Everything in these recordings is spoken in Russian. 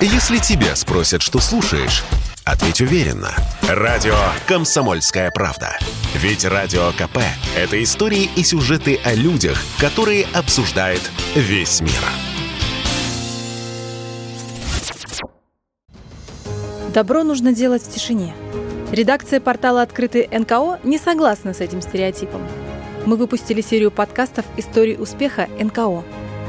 Если тебя спросят, что слушаешь, ответь уверенно. Радио «Комсомольская правда». Ведь Радио КП – это истории и сюжеты о людях, которые обсуждает весь мир. Добро нужно делать в тишине. Редакция портала «Открытый НКО» не согласна с этим стереотипом. Мы выпустили серию подкастов «Истории успеха НКО»,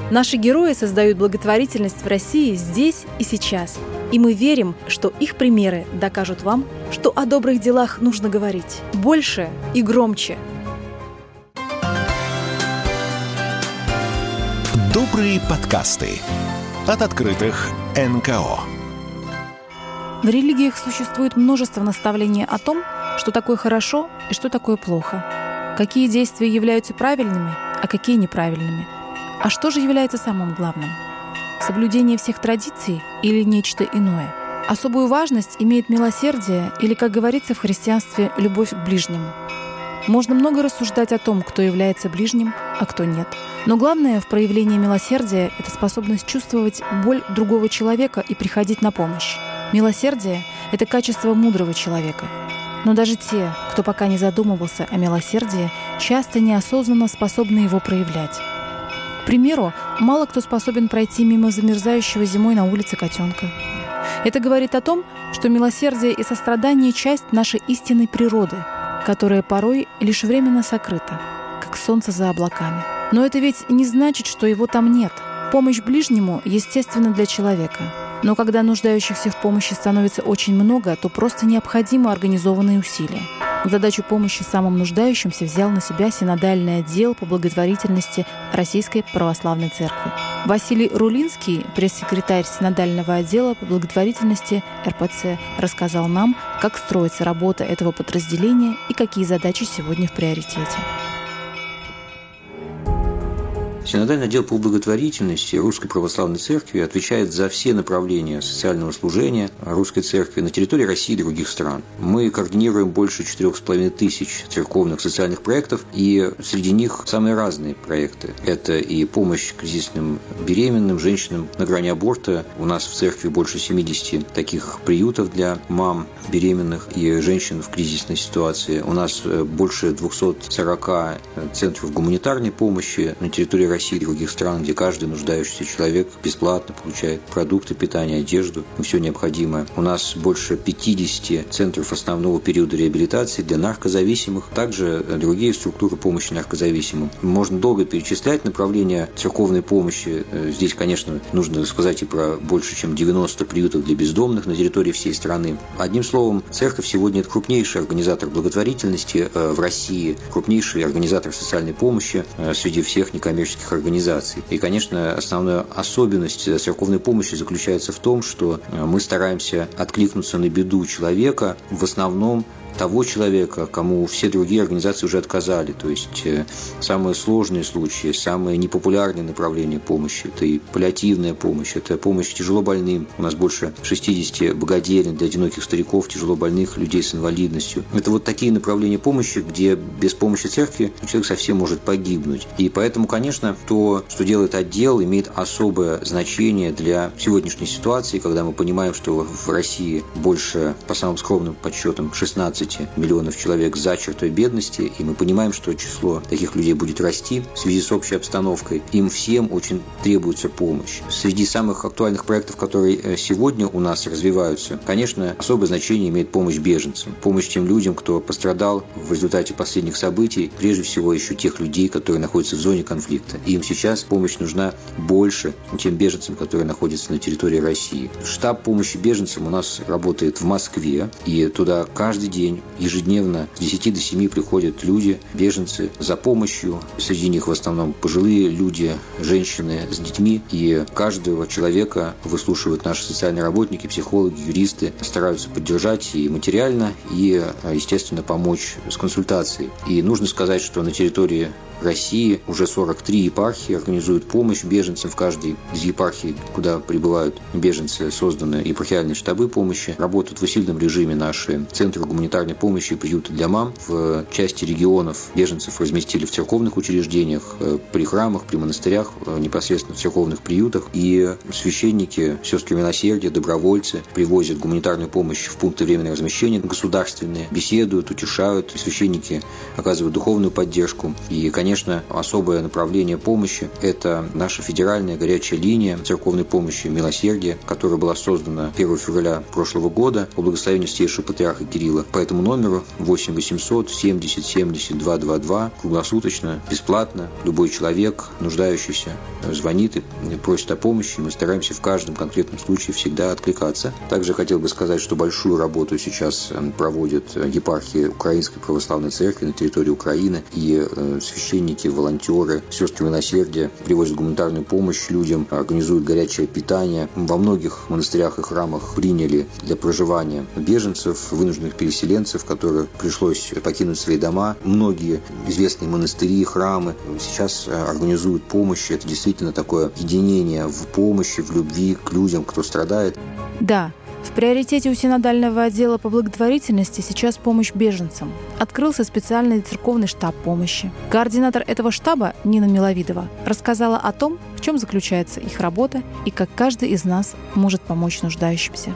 Наши герои создают благотворительность в России здесь и сейчас. И мы верим, что их примеры докажут вам, что о добрых делах нужно говорить больше и громче. Добрые подкасты от открытых НКО. В религиях существует множество наставлений о том, что такое хорошо и что такое плохо, какие действия являются правильными, а какие неправильными – а что же является самым главным? Соблюдение всех традиций или нечто иное? Особую важность имеет милосердие или, как говорится в христианстве, любовь к ближнему. Можно много рассуждать о том, кто является ближним, а кто нет. Но главное в проявлении милосердия – это способность чувствовать боль другого человека и приходить на помощь. Милосердие – это качество мудрого человека. Но даже те, кто пока не задумывался о милосердии, часто неосознанно способны его проявлять примеру, мало кто способен пройти мимо замерзающего зимой на улице котенка. Это говорит о том, что милосердие и сострадание – часть нашей истинной природы, которая порой лишь временно сокрыта, как солнце за облаками. Но это ведь не значит, что его там нет. Помощь ближнему естественно для человека. Но когда нуждающихся в помощи становится очень много, то просто необходимы организованные усилия. Задачу помощи самым нуждающимся взял на себя синодальный отдел по благотворительности Российской Православной Церкви. Василий Рулинский, пресс-секретарь синодального отдела по благотворительности РПЦ, рассказал нам, как строится работа этого подразделения и какие задачи сегодня в приоритете. Синодальный отдел по благотворительности Русской Православной Церкви отвечает за все направления социального служения Русской Церкви на территории России и других стран. Мы координируем больше 4,5 тысяч церковных социальных проектов, и среди них самые разные проекты. Это и помощь кризисным беременным, женщинам на грани аборта. У нас в церкви больше 70 таких приютов для мам беременных и женщин в кризисной ситуации. У нас э, больше 240 центров гуманитарной помощи на территории России и других стран, где каждый нуждающийся человек бесплатно получает продукты питания, одежду и все необходимое. У нас больше 50 центров основного периода реабилитации для наркозависимых, также другие структуры помощи наркозависимым. Можно долго перечислять направления церковной помощи. Э, здесь, конечно, нужно сказать и про больше, чем 90 приютов для бездомных на территории всей страны. Одним словом, церковь сегодня это крупнейший организатор благотворительности э, в России, крупнейший организатор социальной помощи э, среди всех некоммерческих некоммерческих организаций. И, конечно, основная особенность церковной помощи заключается в том, что э, мы стараемся откликнуться на беду человека в основном того человека, кому все другие организации уже отказали. То есть э, самые сложные случаи, самые непопулярные направления помощи – это и паллиативная помощь, это помощь тяжело больным. У нас больше 60 богоделен для одиноких стариков, тяжело больных, людей с инвалидностью. Это вот такие направления помощи, где без помощи церкви человек совсем может погибнуть. И поэтому, конечно, то, что делает отдел, имеет особое значение для сегодняшней ситуации, когда мы понимаем, что в России больше, по самым скромным подсчетам, 16 15 миллионов человек за чертой бедности, и мы понимаем, что число таких людей будет расти в связи с общей обстановкой. Им всем очень требуется помощь. Среди самых актуальных проектов, которые э, сегодня у нас развиваются, конечно, особое значение имеет помощь беженцам, помощь тем людям, кто пострадал в результате последних событий, прежде всего еще тех людей, которые находятся в зоне конфликта. им сейчас помощь нужна больше, чем беженцам, которые находятся на территории России. Штаб помощи беженцам у нас работает в Москве, и туда каждый день ежедневно с 10 до 7 приходят люди, беженцы, за помощью. Среди них в основном пожилые люди, женщины с детьми. И каждого человека выслушивают наши социальные работники, психологи, юристы, стараются поддержать и материально, и, естественно, помочь с консультацией. И нужно сказать, что на территории России уже 43 епархии организуют помощь беженцам в каждой из епархий, куда прибывают беженцы, созданы епархиальные штабы помощи. Работают в усиленном режиме наши центры гуманитарной гуманитарной помощи и приюты для мам. В части регионов беженцев разместили в церковных учреждениях, э, при храмах, при монастырях, э, непосредственно в церковных приютах. И священники, сестры милосердия, добровольцы привозят гуманитарную помощь в пункты временного размещения государственные, беседуют, утешают. Священники оказывают духовную поддержку. И, конечно, особое направление помощи – это наша федеральная горячая линия церковной помощи «Милосердие», которая была создана 1 февраля прошлого года по благословению Святейшего Патриарха Кирилла. По этому номеру 8 800 70 70 222 круглосуточно, бесплатно. Любой человек, нуждающийся, звонит и просит о помощи. Мы стараемся в каждом конкретном случае всегда откликаться. Также хотел бы сказать, что большую работу сейчас э, проводят епархии Украинской Православной Церкви на территории Украины. И э, священники, волонтеры, сестры милосердия привозят гуманитарную помощь людям, организуют горячее питание. Во многих монастырях и храмах приняли для проживания беженцев, вынужденных переселенцев, которых пришлось покинуть свои дома. Многие известные монастыри, храмы сейчас э, организуют помощь. Это действительно такое единение в помощи, в любви к людям, кто страдает. Да, в приоритете у синодального отдела по благотворительности сейчас помощь беженцам. Открылся специальный церковный штаб помощи. Координатор этого штаба Нина Миловидова рассказала о том, в чем заключается их работа и как каждый из нас может помочь нуждающимся.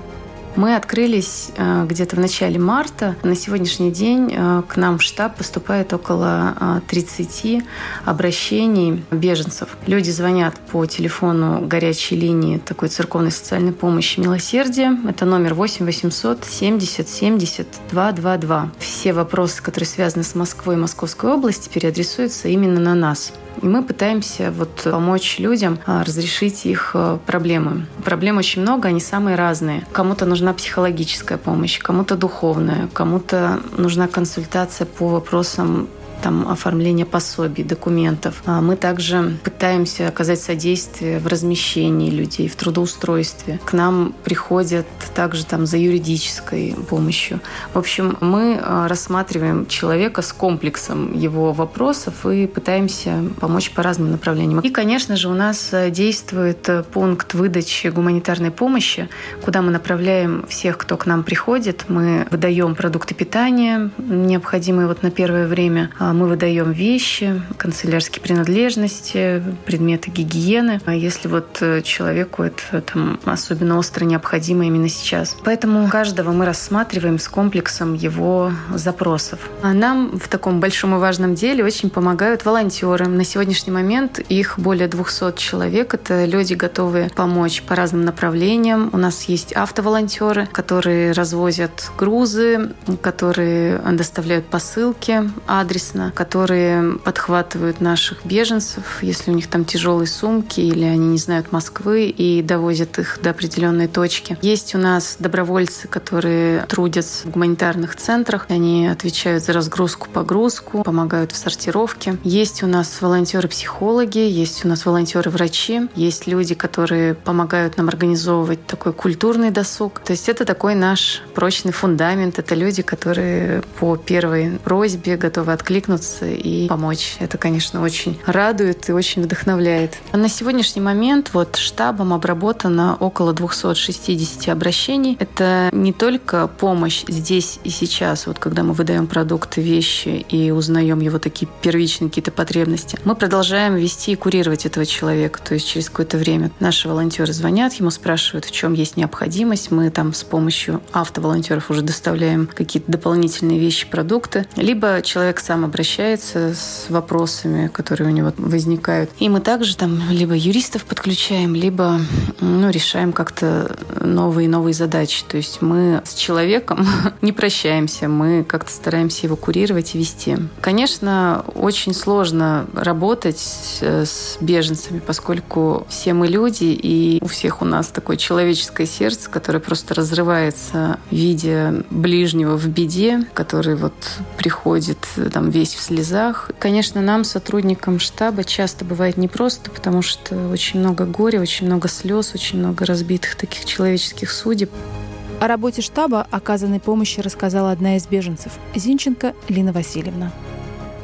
Мы открылись э, где-то в начале марта. На сегодняшний день э, к нам в штаб поступает около 30 э, обращений беженцев. Люди звонят по телефону горячей линии такой церковной социальной помощи «Милосердие». Это номер 8 800 70 70 222. Все вопросы, которые связаны с Москвой и Московской областью, переадресуются именно на нас. И мы пытаемся вот помочь людям а, разрешить их а, проблемы. Проблем очень много, они самые разные. Кому-то нужна психологическая помощь, кому-то духовная, кому-то нужна консультация по вопросам там, оформления пособий, документов. А мы также пытаемся оказать содействие в размещении людей, в трудоустройстве. К нам приходят также там за юридической помощью. В общем, мы а, рассматриваем человека с комплексом его вопросов и пытаемся помочь по разным направлениям. И, конечно же, у нас а, действует пункт выдачи гуманитарной помощи, куда мы направляем всех, кто к нам приходит. Мы выдаем продукты питания, необходимые вот на первое время. А мы выдаем вещи, канцелярские принадлежности, предметы гигиены, а если вот э, человеку это там, особенно остро необходимо именно сейчас. Поэтому каждого мы рассматриваем с комплексом его запросов. А нам в таком большом и важном деле очень помогают волонтеры. На сегодняшний момент их более 200 человек. Это люди, готовые помочь по разным направлениям. У нас есть автоволонтеры, которые развозят грузы, которые доставляют посылки адресно прекрасно, которые подхватывают наших беженцев, если у них там тяжелые сумки или они не знают Москвы и довозят их до определенной точки. Есть у нас добровольцы, которые трудятся в гуманитарных центрах. Они отвечают за разгрузку, погрузку, помогают в сортировке. Есть у нас волонтеры-психологи, есть у нас волонтеры-врачи, есть люди, которые помогают нам организовывать такой культурный досуг. То есть это такой наш прочный фундамент. Это люди, которые по первой просьбе готовы откликнуться откликнуться и помочь. Это, конечно, очень радует и очень вдохновляет. На сегодняшний момент вот штабом обработано около 260 обращений. Это не только помощь здесь и сейчас, вот когда мы выдаем продукты, вещи и узнаем его такие первичные какие-то потребности. Мы продолжаем вести и курировать этого человека. То есть через какое-то время наши волонтеры звонят, ему спрашивают, в чем есть необходимость. Мы там с помощью автоволонтеров уже доставляем какие-то дополнительные вещи, продукты. Либо человек сам обращается обращается с вопросами, которые у него возникают. И мы также там либо юристов подключаем, либо ну, решаем как-то новые новые задачи. То есть мы с человеком не прощаемся, мы как-то стараемся его курировать и вести. Конечно, очень сложно работать с беженцами, поскольку все мы люди, и у всех у нас такое человеческое сердце, которое просто разрывается, видя ближнего в беде, который вот приходит там весь весь в слезах. Конечно, нам, сотрудникам штаба, часто бывает непросто, потому что очень много горя, очень много слез, очень много разбитых таких человеческих судеб. О работе штаба оказанной помощи рассказала одна из беженцев – Зинченко Лина Васильевна.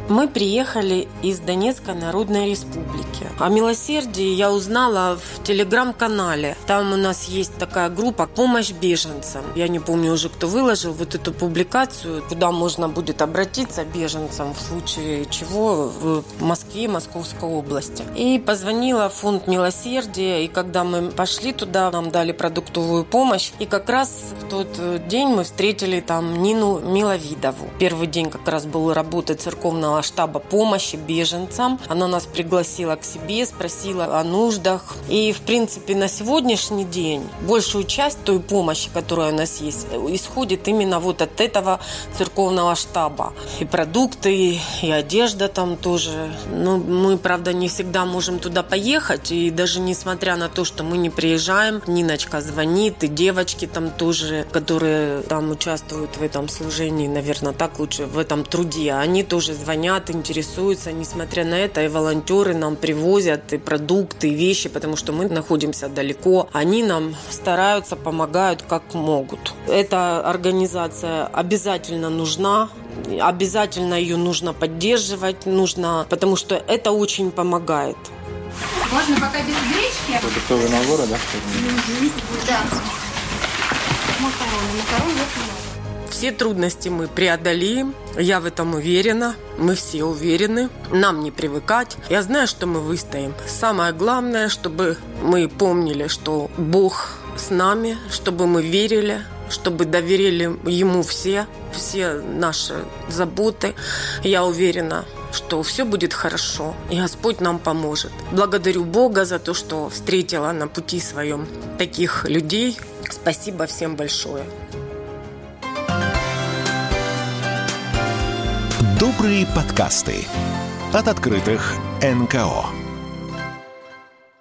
Мы приехали из Донецкой Народной Республики. О милосердии я узнала в телеграм-канале. Там у нас есть такая группа «Помощь беженцам». Я не помню уже, кто выложил вот эту публикацию, куда можно будет обратиться беженцам в случае чего в Москве, Московской области. И позвонила в фонд милосердия, и когда мы пошли туда, нам дали продуктовую помощь. И как раз в тот день мы встретили там Нину Миловидову. Первый день как раз был работы церковного Центрального штаба помощи беженцам. Она нас пригласила к себе, спросила о нуждах. И, в принципе, на сегодняшний день большую часть той помощи, которая у нас есть, исходит именно вот от этого церковного штаба. И продукты, и одежда там тоже. Но ну, мы, правда, не всегда можем туда поехать. И даже несмотря на то, что мы не приезжаем, Ниночка звонит, и девочки там тоже, которые там участвуют в этом служении, наверное, так лучше, в этом труде, они тоже звонят звонят, интересуются. Несмотря на это, и волонтеры нам привозят и продукты, и вещи, потому что мы находимся далеко. Они нам стараются, помогают как могут. Эта организация обязательно нужна, обязательно ее нужно поддерживать, нужно, потому что это очень помогает. Можно пока без гречки? Продуктовые наборы, да? Да. Макароны. Макароны вот все трудности мы преодолеем. Я в этом уверена. Мы все уверены. Нам не привыкать. Я знаю, что мы выстоим. Самое главное, чтобы мы помнили, что Бог с нами, чтобы мы верили, чтобы доверили Ему все, все наши заботы. Я уверена, что все будет хорошо, и Господь нам поможет. Благодарю Бога за то, что встретила на пути своем таких людей. Спасибо всем большое. Добрые подкасты от открытых НКО.